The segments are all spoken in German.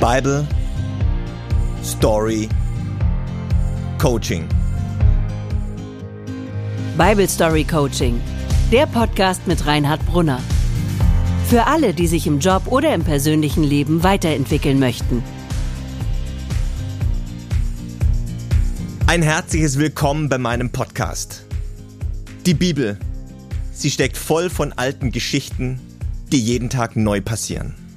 Bible Story Coaching. Bible Story Coaching, der Podcast mit Reinhard Brunner. Für alle, die sich im Job oder im persönlichen Leben weiterentwickeln möchten. Ein herzliches Willkommen bei meinem Podcast. Die Bibel, sie steckt voll von alten Geschichten, die jeden Tag neu passieren.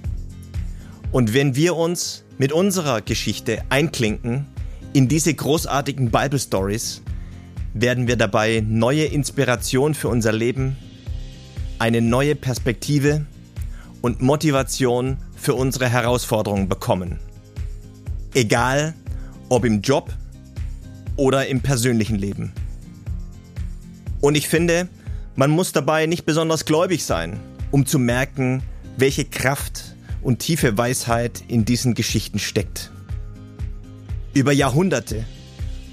Und wenn wir uns mit unserer Geschichte einklinken in diese großartigen Bible Stories, werden wir dabei neue Inspiration für unser Leben, eine neue Perspektive und Motivation für unsere Herausforderungen bekommen. Egal ob im Job oder im persönlichen Leben. Und ich finde, man muss dabei nicht besonders gläubig sein, um zu merken, welche Kraft und tiefe Weisheit in diesen Geschichten steckt. Über Jahrhunderte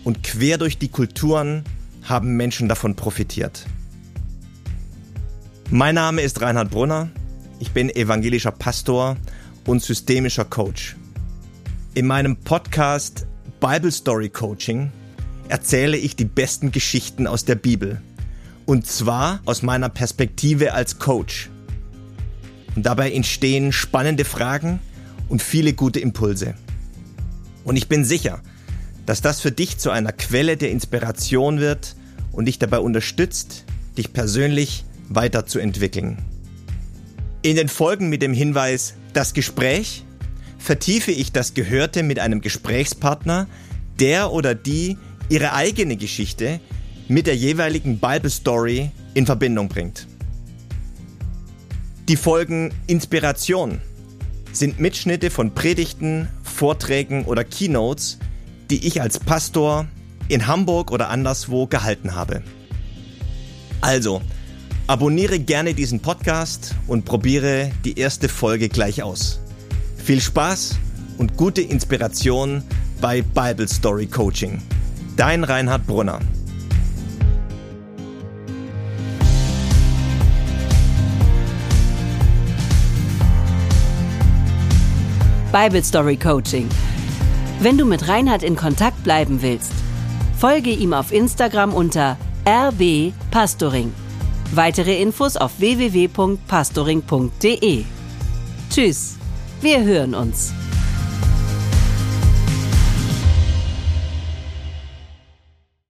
und quer durch die Kulturen haben Menschen davon profitiert. Mein Name ist Reinhard Brunner, ich bin evangelischer Pastor und systemischer Coach. In meinem Podcast Bible Story Coaching erzähle ich die besten Geschichten aus der Bibel. Und zwar aus meiner Perspektive als Coach. Dabei entstehen spannende Fragen und viele gute Impulse. Und ich bin sicher, dass das für dich zu einer Quelle der Inspiration wird und dich dabei unterstützt, dich persönlich weiterzuentwickeln. In den Folgen mit dem Hinweis Das Gespräch vertiefe ich das Gehörte mit einem Gesprächspartner, der oder die ihre eigene Geschichte mit der jeweiligen Bible Story in Verbindung bringt. Die Folgen Inspiration sind Mitschnitte von Predigten, Vorträgen oder Keynotes, die ich als Pastor in Hamburg oder anderswo gehalten habe. Also, abonniere gerne diesen Podcast und probiere die erste Folge gleich aus. Viel Spaß und gute Inspiration bei Bible Story Coaching. Dein Reinhard Brunner. Bible Story Coaching. Wenn du mit Reinhard in Kontakt bleiben willst, folge ihm auf Instagram unter rbpastoring. Weitere Infos auf www.pastoring.de. Tschüss, wir hören uns.